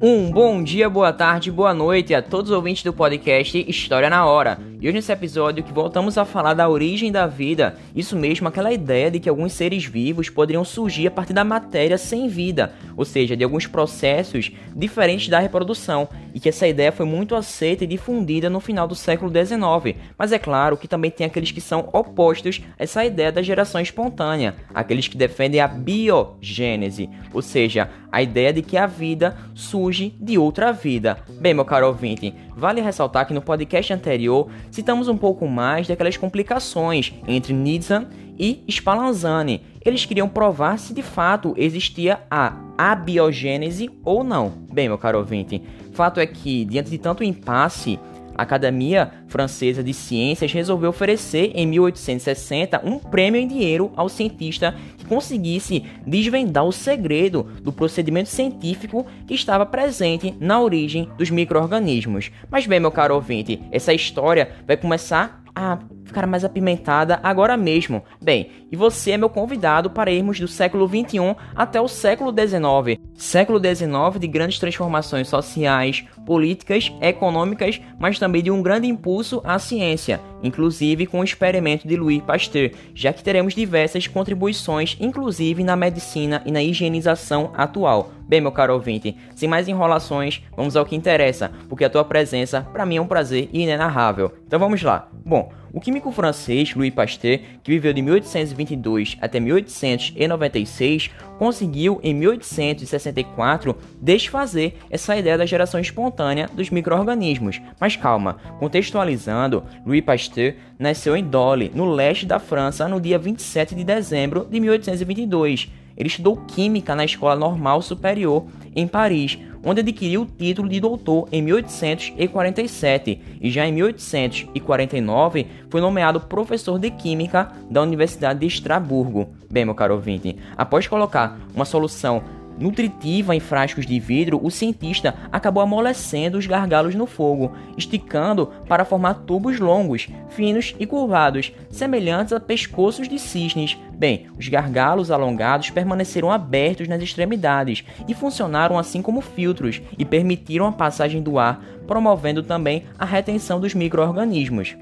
Um bom dia, boa tarde, boa noite a todos os ouvintes do podcast História na Hora. E hoje nesse episódio que voltamos a falar da origem da vida, isso mesmo, aquela ideia de que alguns seres vivos poderiam surgir a partir da matéria sem vida, ou seja, de alguns processos diferentes da reprodução, e que essa ideia foi muito aceita e difundida no final do século XIX. Mas é claro que também tem aqueles que são opostos a essa ideia da geração espontânea, aqueles que defendem a biogênese, ou seja, a ideia de que a vida surge de outra vida. Bem, meu caro ouvinte, vale ressaltar que no podcast anterior citamos um pouco mais daquelas complicações entre Nietzsche e Spallanzani. Eles queriam provar se de fato existia a abiogênese ou não. Bem, meu caro ouvinte, fato é que, diante de tanto impasse, a Academia Francesa de Ciências resolveu oferecer em 1860 um prêmio em dinheiro ao cientista que conseguisse desvendar o segredo do procedimento científico que estava presente na origem dos micro-organismos. Mas bem, meu caro ouvinte, essa história vai começar a ficar mais apimentada agora mesmo. Bem, e você é meu convidado para irmos do século 21 até o século 19. Século 19 de grandes transformações sociais, políticas, econômicas, mas também de um grande impulso à ciência, inclusive com o experimento de Louis Pasteur, já que teremos diversas contribuições, inclusive na medicina e na higienização atual. Bem, meu caro ouvinte, sem mais enrolações, vamos ao que interessa, porque a tua presença para mim é um prazer inenarrável. Então vamos lá. Bom, o químico francês Louis Pasteur, que viveu de 1822 até 1896, conseguiu em 1864 desfazer essa ideia da geração espontânea dos micro-organismos. Mas calma, contextualizando, Louis Pasteur nasceu em Dole, no leste da França, no dia 27 de dezembro de 1822. Ele estudou Química na Escola Normal Superior em Paris, onde adquiriu o título de doutor em 1847 e já em 1849 foi nomeado professor de Química da Universidade de Estraburgo. Bem, meu caro ouvinte, após colocar uma solução nutritiva em frascos de vidro, o cientista acabou amolecendo os gargalos no fogo, esticando para formar tubos longos, finos e curvados, semelhantes a pescoços de cisnes. Bem, os gargalos alongados permaneceram abertos nas extremidades e funcionaram assim como filtros e permitiram a passagem do ar, promovendo também a retenção dos micro-organismos.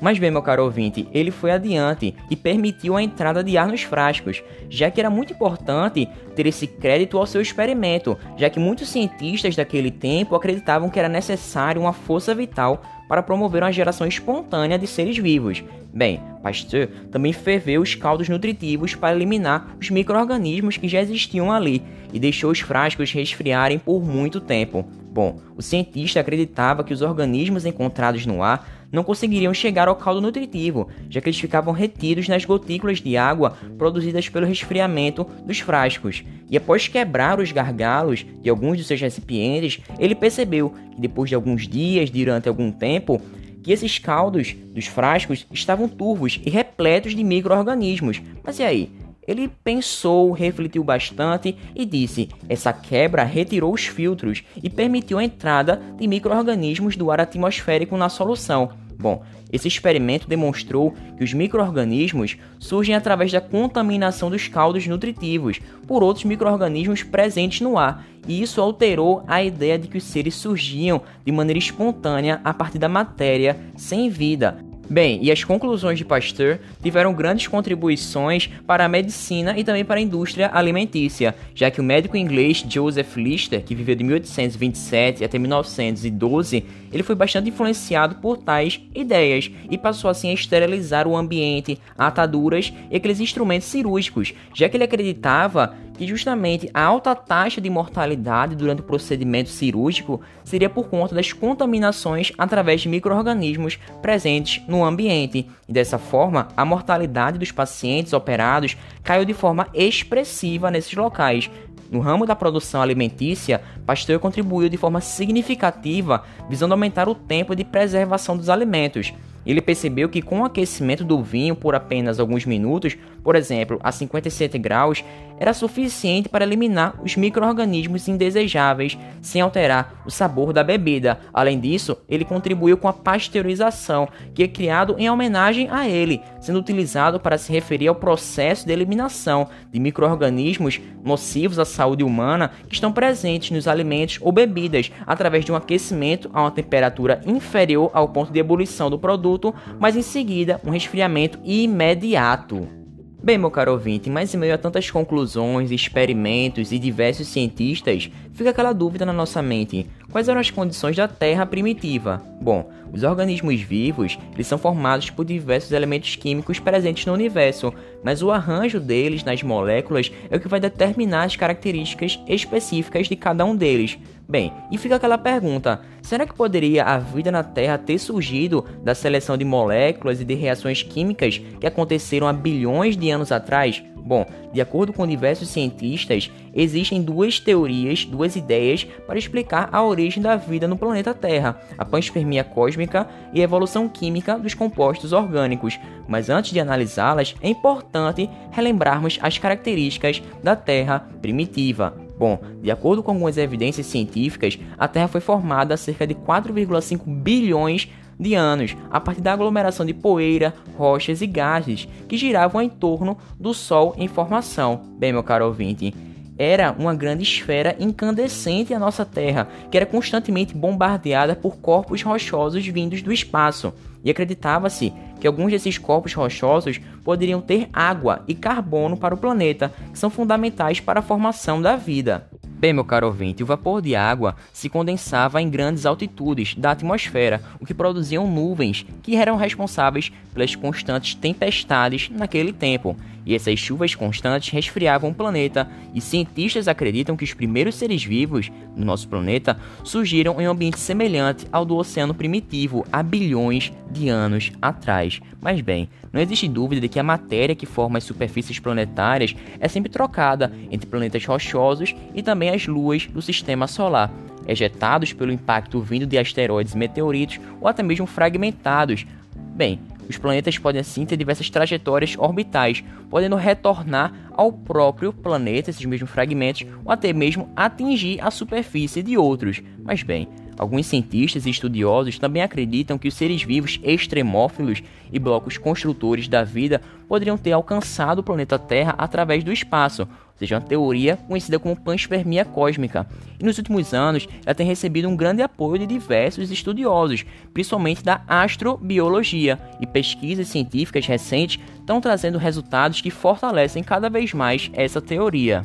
Mas bem, meu caro ouvinte, ele foi adiante e permitiu a entrada de ar nos frascos, já que era muito importante ter esse crédito ao seu experimento, já que muitos cientistas daquele tempo acreditavam que era necessário uma força vital para promover uma geração espontânea de seres vivos. Bem, Pasteur também ferveu os caldos nutritivos para eliminar os micro-organismos que já existiam ali e deixou os frascos resfriarem por muito tempo. Bom, o cientista acreditava que os organismos encontrados no ar não conseguiriam chegar ao caldo nutritivo, já que eles ficavam retidos nas gotículas de água produzidas pelo resfriamento dos frascos. E após quebrar os gargalos de alguns de seus recipientes, ele percebeu que depois de alguns dias, durante algum tempo, que esses caldos dos frascos estavam turvos e repletos de micro-organismos. Mas e aí? Ele pensou, refletiu bastante e disse: essa quebra retirou os filtros e permitiu a entrada de micro-organismos do ar atmosférico na solução. Bom, esse experimento demonstrou que os micro-organismos surgem através da contaminação dos caldos nutritivos por outros micro-organismos presentes no ar, e isso alterou a ideia de que os seres surgiam de maneira espontânea a partir da matéria sem vida. Bem, e as conclusões de Pasteur tiveram grandes contribuições para a medicina e também para a indústria alimentícia, já que o médico inglês Joseph Lister, que viveu de 1827 até 1912, ele foi bastante influenciado por tais ideias e passou assim a esterilizar o ambiente, ataduras e aqueles instrumentos cirúrgicos, já que ele acreditava que justamente a alta taxa de mortalidade durante o procedimento cirúrgico seria por conta das contaminações através de micro-organismos presentes no ambiente. E dessa forma, a mortalidade dos pacientes operados caiu de forma expressiva nesses locais, no ramo da produção alimentícia, Pasteur contribuiu de forma significativa visando aumentar o tempo de preservação dos alimentos. Ele percebeu que com o aquecimento do vinho por apenas alguns minutos, por exemplo, a 57 graus, era suficiente para eliminar os micro-organismos indesejáveis sem alterar o sabor da bebida. Além disso, ele contribuiu com a pasteurização, que é criado em homenagem a ele, sendo utilizado para se referir ao processo de eliminação de micro-organismos nocivos à saúde humana que estão presentes nos alimentos ou bebidas através de um aquecimento a uma temperatura inferior ao ponto de ebulição do produto, mas em seguida um resfriamento imediato. Bem, meu caro ouvinte, mas em meio a tantas conclusões, experimentos e diversos cientistas, fica aquela dúvida na nossa mente: quais eram as condições da Terra primitiva? Bom, os organismos vivos eles são formados por diversos elementos químicos presentes no universo, mas o arranjo deles nas moléculas é o que vai determinar as características específicas de cada um deles. Bem, e fica aquela pergunta: será que poderia a vida na Terra ter surgido da seleção de moléculas e de reações químicas que aconteceram há bilhões de anos atrás? Bom, de acordo com diversos cientistas, existem duas teorias, duas ideias para explicar a origem da vida no planeta Terra: a panspermia cósmica e a evolução química dos compostos orgânicos. Mas antes de analisá-las, é importante relembrarmos as características da Terra primitiva. Bom, de acordo com algumas evidências científicas, a Terra foi formada há cerca de 4,5 bilhões de anos, a partir da aglomeração de poeira, rochas e gases que giravam em torno do Sol em formação. Bem, meu caro ouvinte, era uma grande esfera incandescente a nossa Terra, que era constantemente bombardeada por corpos rochosos vindos do espaço. E acreditava-se que alguns desses corpos rochosos poderiam ter água e carbono para o planeta, que são fundamentais para a formação da vida. Bem, meu caro ouvinte, o vapor de água se condensava em grandes altitudes da atmosfera, o que produziam nuvens que eram responsáveis pelas constantes tempestades naquele tempo. E essas chuvas constantes resfriavam o planeta, e cientistas acreditam que os primeiros seres vivos no nosso planeta surgiram em um ambiente semelhante ao do oceano primitivo há bilhões de anos atrás. Mas bem, não existe dúvida de que a matéria que forma as superfícies planetárias é sempre trocada entre planetas rochosos e também as luas do sistema solar, ejetados pelo impacto vindo de asteroides e meteoritos ou até mesmo fragmentados. Bem, os planetas podem assim ter diversas trajetórias orbitais, podendo retornar ao próprio planeta, esses mesmos fragmentos, ou até mesmo atingir a superfície de outros. Mas bem, Alguns cientistas e estudiosos também acreditam que os seres vivos extremófilos e blocos construtores da vida poderiam ter alcançado o planeta Terra através do espaço, ou seja, uma teoria conhecida como panspermia cósmica. E nos últimos anos, ela tem recebido um grande apoio de diversos estudiosos, principalmente da astrobiologia, e pesquisas científicas recentes estão trazendo resultados que fortalecem cada vez mais essa teoria.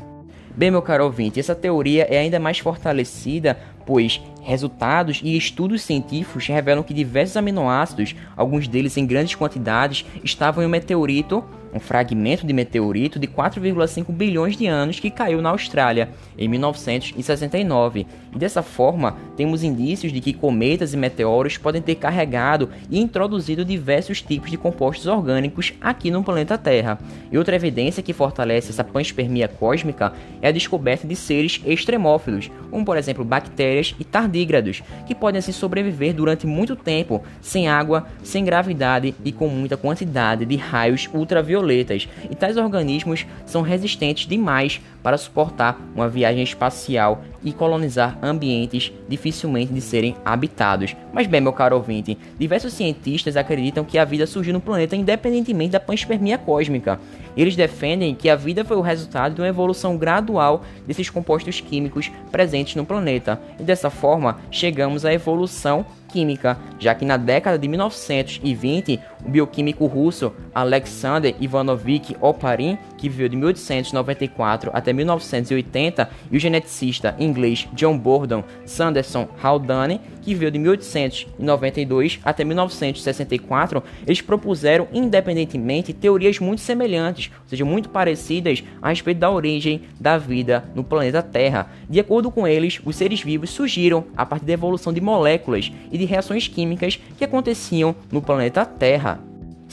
Bem, meu caro ouvinte, essa teoria é ainda mais fortalecida pois resultados e estudos científicos revelam que diversos aminoácidos, alguns deles em grandes quantidades, estavam em um meteorito um fragmento de meteorito de 4,5 bilhões de anos que caiu na Austrália em 1969. E dessa forma, temos indícios de que cometas e meteoros podem ter carregado e introduzido diversos tipos de compostos orgânicos aqui no planeta Terra. E outra evidência que fortalece essa panspermia cósmica é a descoberta de seres extremófilos, como por exemplo bactérias e tardígrados, que podem assim sobreviver durante muito tempo sem água, sem gravidade e com muita quantidade de raios ultravioletos borboletas, e tais organismos são resistentes demais para suportar uma viagem espacial e colonizar ambientes dificilmente de serem habitados. Mas bem, meu caro ouvinte, diversos cientistas acreditam que a vida surgiu no planeta independentemente da panspermia cósmica. Eles defendem que a vida foi o resultado de uma evolução gradual desses compostos químicos presentes no planeta, e dessa forma chegamos à evolução química, já que na década de 1920, o bioquímico russo Alexander Ivanovich Oparin, que viveu de 1894 até 1980, e o geneticista inglês John Bordon Sanderson Haldane, que viveu de 1892 até 1964, eles propuseram independentemente teorias muito semelhantes, ou seja, muito parecidas a respeito da origem da vida no planeta Terra. De acordo com eles, os seres vivos surgiram a partir da evolução de moléculas e de reações químicas que aconteciam no planeta Terra.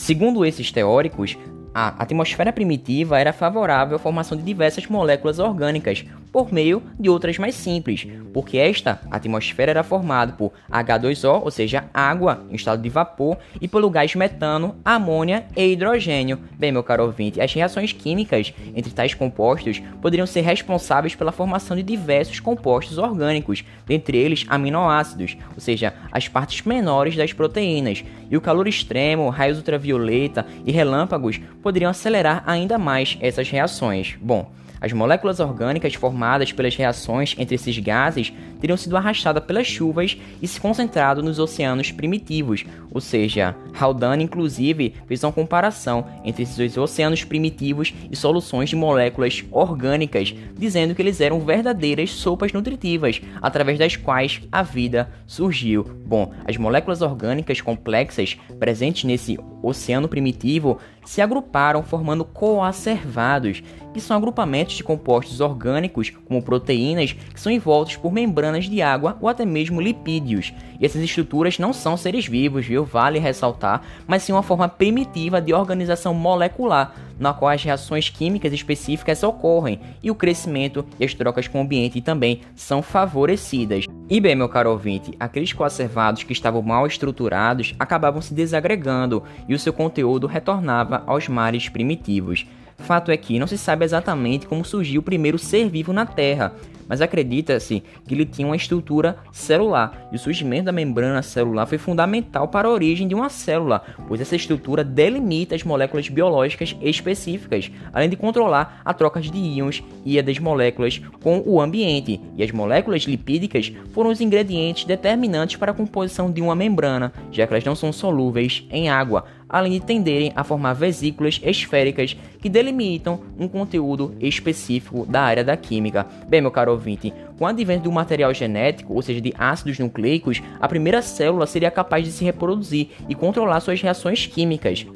Segundo esses teóricos, a atmosfera primitiva era favorável à formação de diversas moléculas orgânicas por meio de outras mais simples, porque esta atmosfera era formada por H2O, ou seja, água em estado de vapor, e pelo gás metano, amônia e hidrogênio. Bem, meu caro ouvinte, as reações químicas entre tais compostos poderiam ser responsáveis pela formação de diversos compostos orgânicos, dentre eles aminoácidos, ou seja, as partes menores das proteínas, e o calor extremo, raios ultravioleta e relâmpagos poderiam acelerar ainda mais essas reações. Bom, as moléculas orgânicas formadas pelas reações entre esses gases teriam sido arrastadas pelas chuvas e se concentrado nos oceanos primitivos, ou seja, Haldane inclusive fez uma comparação entre esses oceanos primitivos e soluções de moléculas orgânicas, dizendo que eles eram verdadeiras sopas nutritivas, através das quais a vida surgiu. Bom, as moléculas orgânicas complexas presentes nesse oceano primitivo se agruparam formando coacervados, que são agrupamentos de compostos orgânicos, como proteínas, que são envoltos por membranas de água ou até mesmo lipídios. E essas estruturas não são seres vivos, viu? Vale ressaltar, mas sim uma forma primitiva de organização molecular, na qual as reações químicas específicas ocorrem e o crescimento e as trocas com o ambiente também são favorecidas. E bem, meu caro ouvinte, aqueles coacervados que estavam mal estruturados acabavam se desagregando e o seu conteúdo retornava aos mares primitivos. Fato é que não se sabe exatamente como surgiu o primeiro ser vivo na Terra, mas acredita-se que ele tinha uma estrutura celular, e o surgimento da membrana celular foi fundamental para a origem de uma célula, pois essa estrutura delimita as moléculas biológicas específicas, além de controlar a troca de íons e a das moléculas com o ambiente, e as moléculas lipídicas foram os ingredientes determinantes para a composição de uma membrana, já que elas não são solúveis em água, além de tenderem a formar vesículas esféricas que delimitam um conteúdo específico da área da química. Bem, meu caro ouvinte, com o advento do material genético, ou seja, de ácidos nucleicos, a primeira célula seria capaz de se reproduzir e controlar suas reações químicas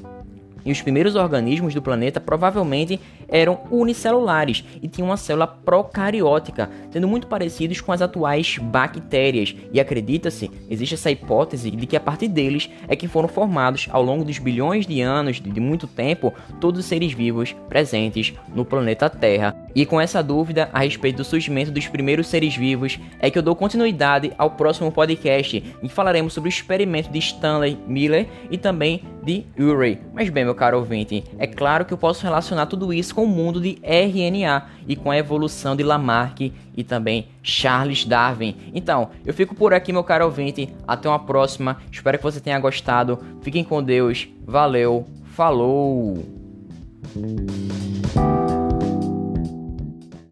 e os primeiros organismos do planeta provavelmente eram unicelulares e tinham uma célula procariótica, sendo muito parecidos com as atuais bactérias. E acredita-se, existe essa hipótese de que a partir deles é que foram formados ao longo dos bilhões de anos de muito tempo todos os seres vivos presentes no planeta Terra. E com essa dúvida a respeito do surgimento dos primeiros seres vivos é que eu dou continuidade ao próximo podcast em que falaremos sobre o experimento de Stanley Miller e também de Urey. Mas bem, meu caro ouvinte, é claro que eu posso relacionar tudo isso com o mundo de RNA e com a evolução de Lamarck e também Charles Darwin. Então, eu fico por aqui, meu caro ouvinte. Até uma próxima. Espero que você tenha gostado. Fiquem com Deus. Valeu. Falou.